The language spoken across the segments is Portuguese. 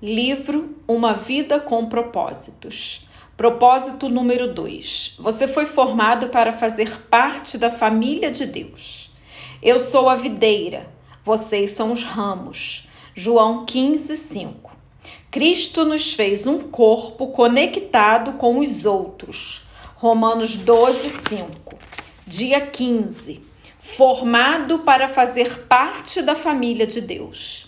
Livro Uma Vida com Propósitos. Propósito número 2. Você foi formado para fazer parte da família de Deus. Eu sou a videira, vocês são os ramos. João 15, 5. Cristo nos fez um corpo conectado com os outros. Romanos 12, 5. Dia 15. Formado para fazer parte da família de Deus.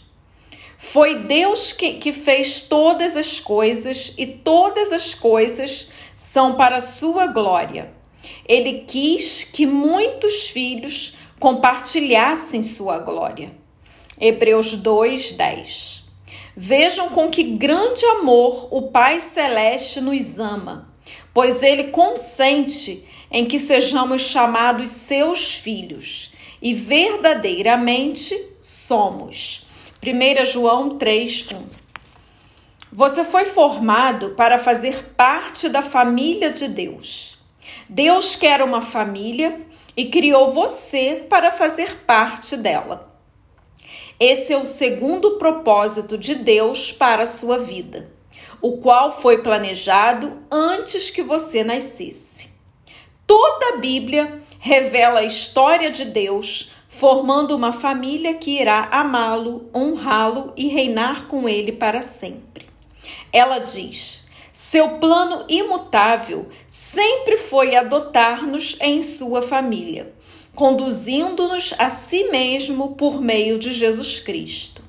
Foi Deus que, que fez todas as coisas e todas as coisas são para a sua glória. Ele quis que muitos filhos compartilhassem sua glória. Hebreus 2:10. Vejam com que grande amor o Pai celeste nos ama, pois ele consente em que sejamos chamados seus filhos, e verdadeiramente somos. 1 João 3:1. Você foi formado para fazer parte da família de Deus. Deus quer uma família e criou você para fazer parte dela. Esse é o segundo propósito de Deus para a sua vida, o qual foi planejado antes que você nascesse. Toda a Bíblia revela a história de Deus formando uma família que irá amá-lo, honrá-lo e reinar com ele para sempre. Ela diz: seu plano imutável sempre foi adotar-nos em sua família, conduzindo-nos a si mesmo por meio de Jesus Cristo.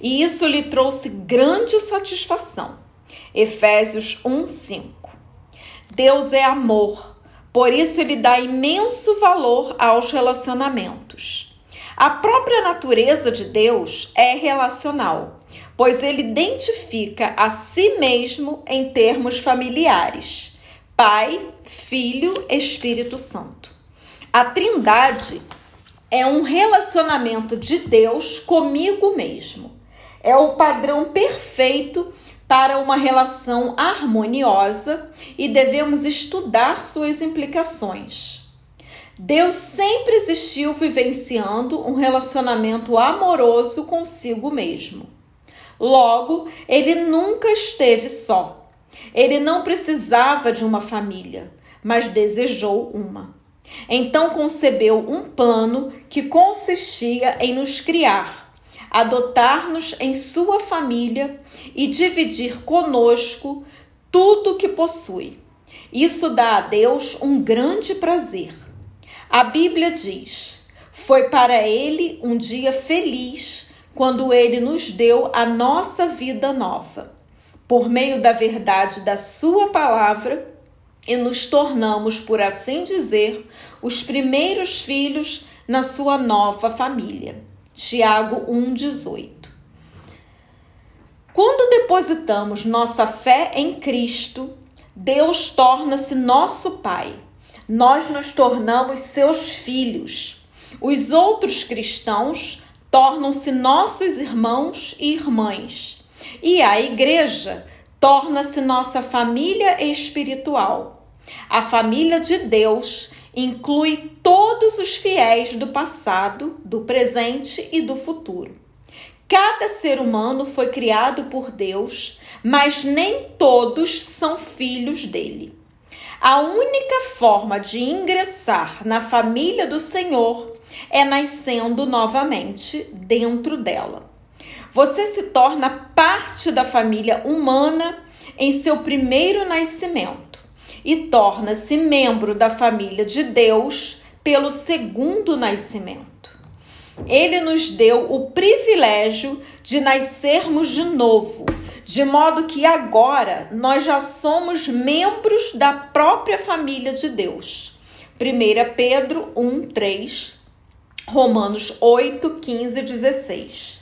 E isso lhe trouxe grande satisfação. Efésios 1:5. Deus é amor por isso, ele dá imenso valor aos relacionamentos. A própria natureza de Deus é relacional, pois ele identifica a si mesmo em termos familiares: Pai, Filho, Espírito Santo. A Trindade é um relacionamento de Deus comigo mesmo. É o padrão perfeito para uma relação harmoniosa e devemos estudar suas implicações. Deus sempre existiu vivenciando um relacionamento amoroso consigo mesmo. Logo, ele nunca esteve só. Ele não precisava de uma família, mas desejou uma. Então concebeu um plano que consistia em nos criar adotar-nos em sua família e dividir conosco tudo que possui. Isso dá a Deus um grande prazer. A Bíblia diz: Foi para ele um dia feliz quando ele nos deu a nossa vida nova, por meio da verdade da Sua palavra, e nos tornamos, por assim dizer, os primeiros filhos na sua nova família. Tiago 1,18. Quando depositamos nossa fé em Cristo, Deus torna-se nosso Pai. Nós nos tornamos seus filhos. Os outros cristãos tornam-se nossos irmãos e irmãs. E a igreja torna-se nossa família espiritual. A família de Deus inclui todos os fiéis do passado, do presente e do futuro. Cada ser humano foi criado por Deus, mas nem todos são filhos dele. A única forma de ingressar na família do Senhor é nascendo novamente dentro dela. Você se torna parte da família humana em seu primeiro nascimento e torna-se membro da família de Deus pelo segundo nascimento. Ele nos deu o privilégio de nascermos de novo, de modo que agora nós já somos membros da própria família de Deus. 1 Pedro 1, 3, Romanos 8, 15 e 16.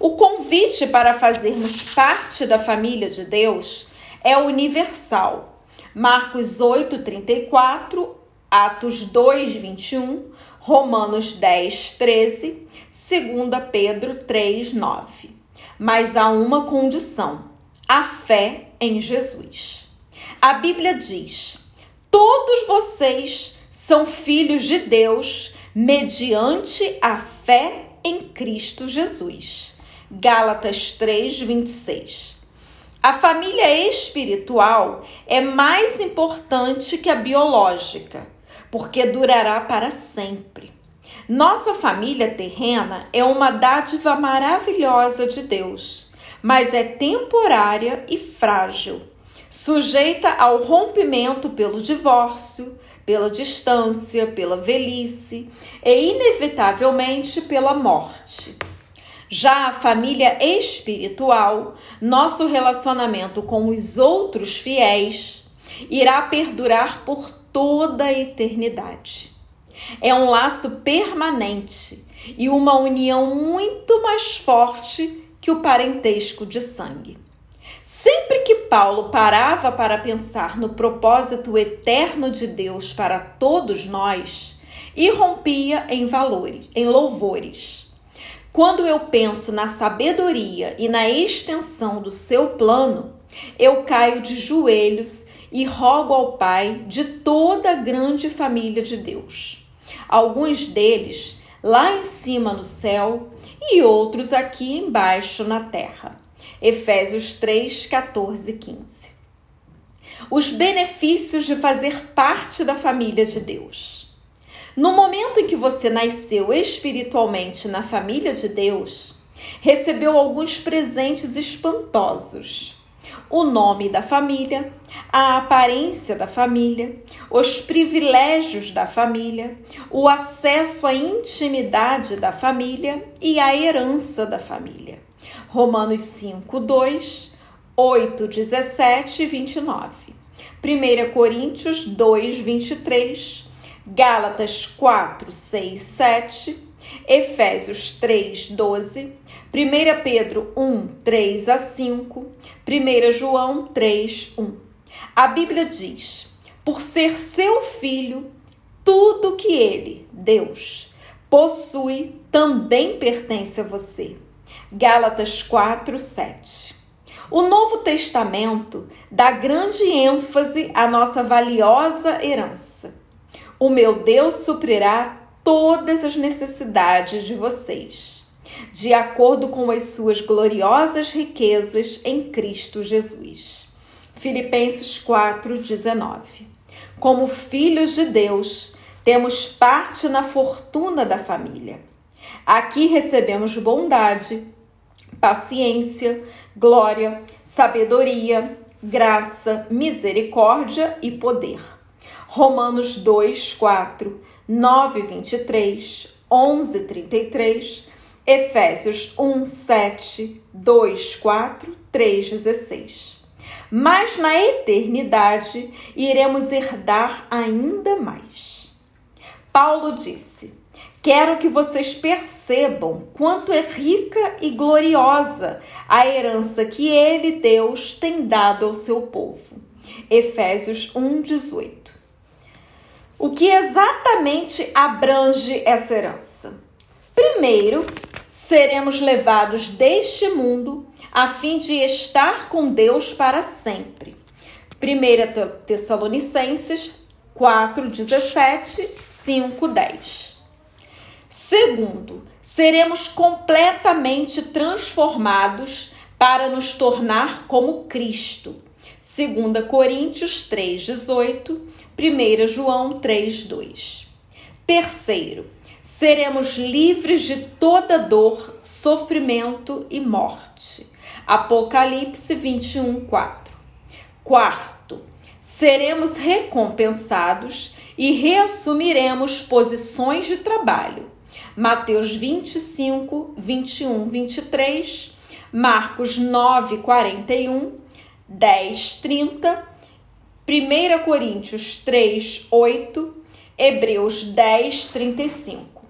O convite para fazermos parte da família de Deus é universal Marcos 8, 34, Atos 2, 21, Romanos 10, 13, 2 Pedro 3, 9. Mas há uma condição: a fé em Jesus. A Bíblia diz: todos vocês são filhos de Deus mediante a fé em Cristo Jesus. Gálatas 3, 26. A família espiritual é mais importante que a biológica, porque durará para sempre. Nossa família terrena é uma dádiva maravilhosa de Deus, mas é temporária e frágil, sujeita ao rompimento pelo divórcio, pela distância, pela velhice e, inevitavelmente, pela morte. Já a família espiritual, nosso relacionamento com os outros fiéis, irá perdurar por toda a eternidade. É um laço permanente e uma união muito mais forte que o parentesco de sangue. Sempre que Paulo parava para pensar no propósito eterno de Deus para todos nós, irrompia em valores, em louvores. Quando eu penso na sabedoria e na extensão do seu plano, eu caio de joelhos e rogo ao Pai de toda a grande família de Deus. Alguns deles lá em cima no céu e outros aqui embaixo na terra Efésios 3, 14 e 15. Os benefícios de fazer parte da família de Deus. No momento em que você nasceu espiritualmente na família de Deus, recebeu alguns presentes espantosos. O nome da família, a aparência da família, os privilégios da família, o acesso à intimidade da família e a herança da família. Romanos 5, 2, 8, 17 e 29. 1 Coríntios 2, 23. Gálatas 4, 6, 7. Efésios 3, 12. 1 Pedro 1, 3 a 5. 1 João 3, 1. A Bíblia diz: Por ser seu filho, tudo que ele, Deus, possui também pertence a você. Gálatas 4, 7. O Novo Testamento dá grande ênfase à nossa valiosa herança. O meu Deus suprirá todas as necessidades de vocês, de acordo com as suas gloriosas riquezas em Cristo Jesus. Filipenses 4:19. Como filhos de Deus, temos parte na fortuna da família. Aqui recebemos bondade, paciência, glória, sabedoria, graça, misericórdia e poder. Romanos 2, 4, 9, 23, 11, 33, Efésios 1, 7, 2, 4, 3, 16. Mas na eternidade iremos herdar ainda mais. Paulo disse: Quero que vocês percebam quanto é rica e gloriosa a herança que ele, Deus, tem dado ao seu povo. Efésios 1:18. O que exatamente abrange essa herança? Primeiro, seremos levados deste mundo a fim de estar com Deus para sempre. 1 Tessalonicenses 4:17, 5:10. Segundo, seremos completamente transformados para nos tornar como Cristo. 2 Coríntios 3:18, 1 João 3:2. Terceiro, seremos livres de toda dor, sofrimento e morte. Apocalipse 21:4. Quarto, seremos recompensados e reassumiremos posições de trabalho Mateus 25, 21, 23, Marcos 9, 41, 10, 30, 1 Coríntios 3, 8, Hebreus 10, 35.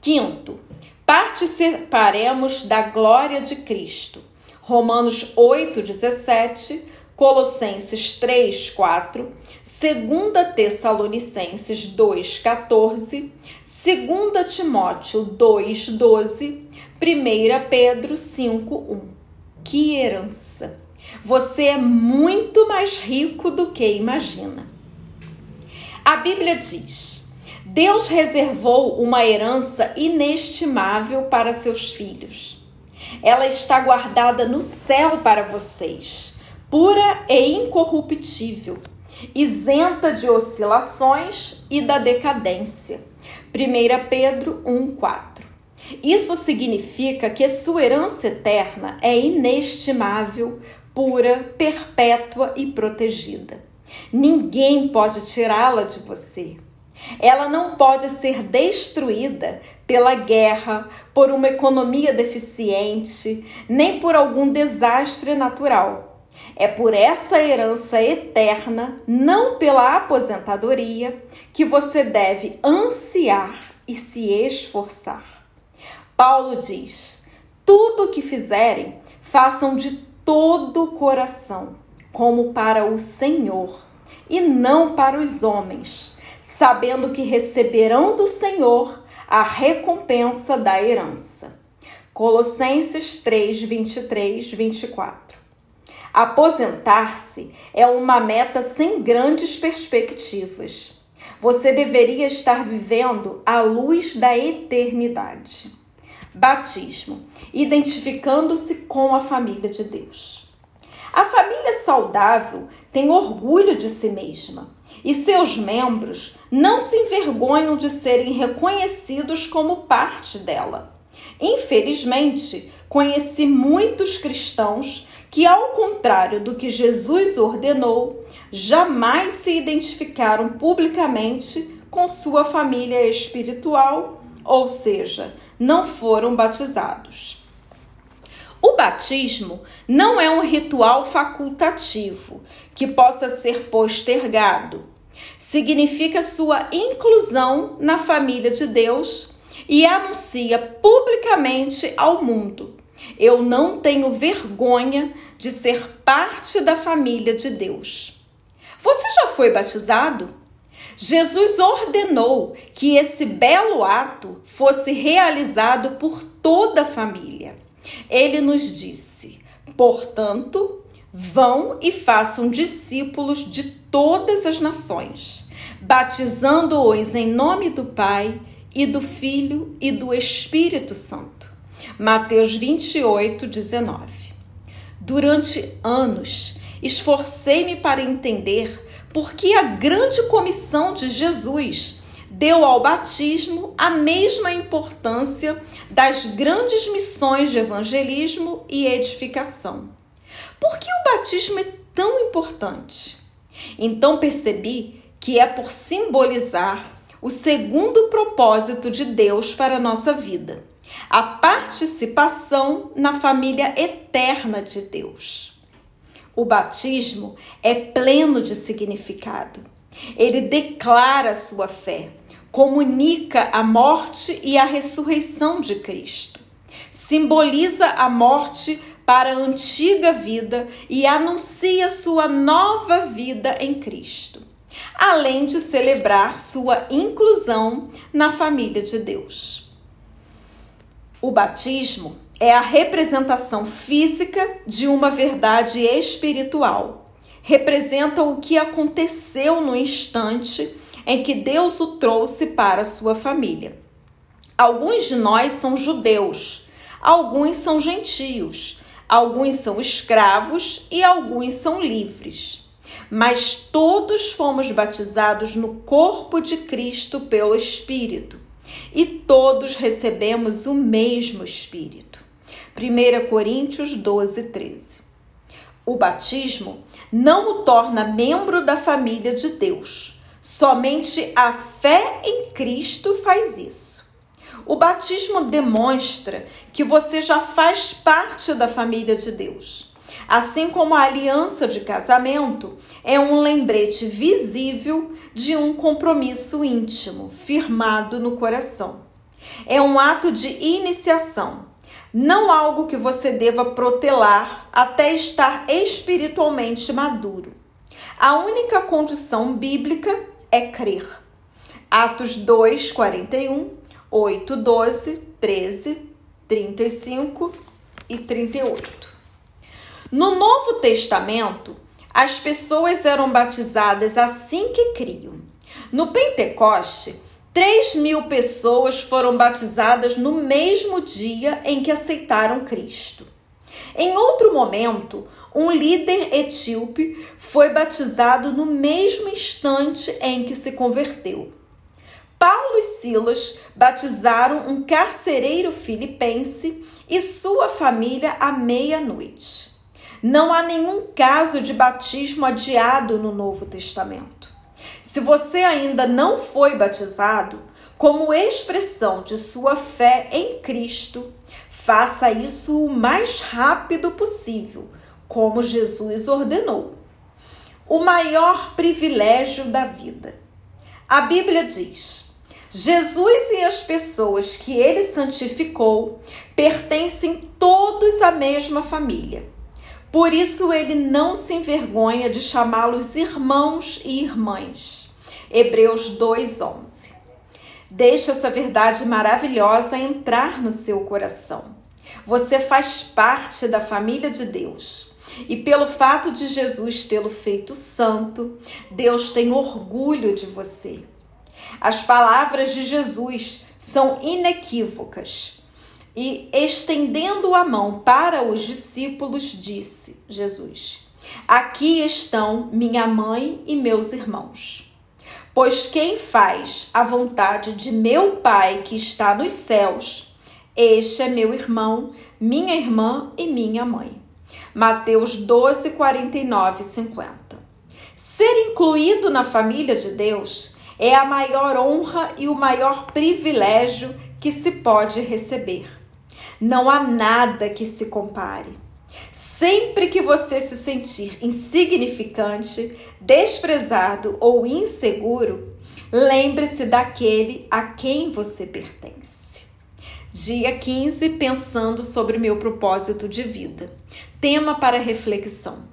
Quinto, participaremos da glória de Cristo. Romanos 8, 17, Colossenses 3, 4, 2 Tessalonicenses 2, 14, 2 Timóteo 2, 12, 1 Pedro 5, 1. Que herança! Você é muito mais rico do que imagina. A Bíblia diz: Deus reservou uma herança inestimável para seus filhos. Ela está guardada no céu para vocês, pura e incorruptível, isenta de oscilações e da decadência. 1 Pedro 1:4. Isso significa que sua herança eterna é inestimável, pura, perpétua e protegida. Ninguém pode tirá-la de você. Ela não pode ser destruída pela guerra, por uma economia deficiente, nem por algum desastre natural. É por essa herança eterna, não pela aposentadoria, que você deve ansiar e se esforçar. Paulo diz: tudo o que fizerem, façam de todo o coração, como para o Senhor, e não para os homens, sabendo que receberão do Senhor a recompensa da herança. Colossenses 3, 23, 24. Aposentar-se é uma meta sem grandes perspectivas. Você deveria estar vivendo à luz da eternidade. Batismo identificando-se com a família de Deus. A família saudável tem orgulho de si mesma e seus membros não se envergonham de serem reconhecidos como parte dela. Infelizmente, conheci muitos cristãos que, ao contrário do que Jesus ordenou, jamais se identificaram publicamente com sua família espiritual, ou seja, não foram batizados. O batismo não é um ritual facultativo que possa ser postergado. Significa sua inclusão na família de Deus e anuncia publicamente ao mundo: eu não tenho vergonha de ser parte da família de Deus. Você já foi batizado? Jesus ordenou que esse belo ato fosse realizado por toda a família. Ele nos disse: portanto, vão e façam discípulos de todas as nações, batizando-os em nome do Pai e do Filho e do Espírito Santo. Mateus 28, 19. Durante anos, esforcei-me para entender porque a grande comissão de Jesus deu ao batismo a mesma importância das grandes missões de evangelismo e edificação. Por que o batismo é tão importante? Então percebi que é por simbolizar o segundo propósito de Deus para a nossa vida, a participação na família eterna de Deus. O batismo é pleno de significado. Ele declara sua fé, comunica a morte e a ressurreição de Cristo. Simboliza a morte para a antiga vida e anuncia sua nova vida em Cristo, além de celebrar sua inclusão na família de Deus. O batismo é a representação física de uma verdade espiritual. Representa o que aconteceu no instante em que Deus o trouxe para sua família. Alguns de nós são judeus, alguns são gentios, alguns são escravos e alguns são livres. Mas todos fomos batizados no corpo de Cristo pelo Espírito e todos recebemos o mesmo Espírito. 1 Coríntios 12, 13. O batismo não o torna membro da família de Deus. Somente a fé em Cristo faz isso. O batismo demonstra que você já faz parte da família de Deus. Assim como a aliança de casamento é um lembrete visível de um compromisso íntimo, firmado no coração. É um ato de iniciação, não algo que você deva protelar até estar espiritualmente maduro. A única condição bíblica é crer. Atos 2, 41, 8, 12, 13, 35 e 38. No Novo Testamento, as pessoas eram batizadas assim que criam. No Pentecoste, 3 mil pessoas foram batizadas no mesmo dia em que aceitaram Cristo. Em outro momento, um líder etíope foi batizado no mesmo instante em que se converteu. Paulo e Silas batizaram um carcereiro filipense e sua família à meia-noite. Não há nenhum caso de batismo adiado no Novo Testamento. Se você ainda não foi batizado, como expressão de sua fé em Cristo, faça isso o mais rápido possível como Jesus ordenou. O maior privilégio da vida. A Bíblia diz: Jesus e as pessoas que ele santificou pertencem todos à mesma família. Por isso ele não se envergonha de chamá-los irmãos e irmãs. Hebreus 2:11. Deixe essa verdade maravilhosa entrar no seu coração. Você faz parte da família de Deus. E pelo fato de Jesus tê-lo feito santo, Deus tem orgulho de você. As palavras de Jesus são inequívocas. E estendendo a mão para os discípulos, disse Jesus: Aqui estão minha mãe e meus irmãos. Pois quem faz a vontade de meu Pai que está nos céus, este é meu irmão, minha irmã e minha mãe. Mateus 12, 49 e 50. Ser incluído na família de Deus é a maior honra e o maior privilégio que se pode receber. Não há nada que se compare. Sempre que você se sentir insignificante, desprezado ou inseguro, lembre-se daquele a quem você pertence. Dia 15, pensando sobre meu propósito de vida. Tema para reflexão.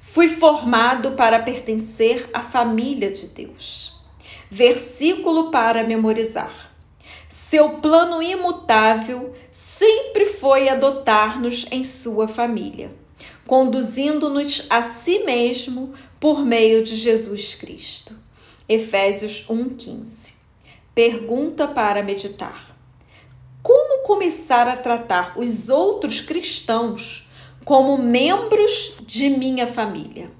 Fui formado para pertencer à família de Deus. Versículo para memorizar. Seu plano imutável sempre foi adotar-nos em sua família, conduzindo-nos a si mesmo por meio de Jesus Cristo. Efésios 1:15. Pergunta para meditar. Como começar a tratar os outros cristãos como membros de minha família.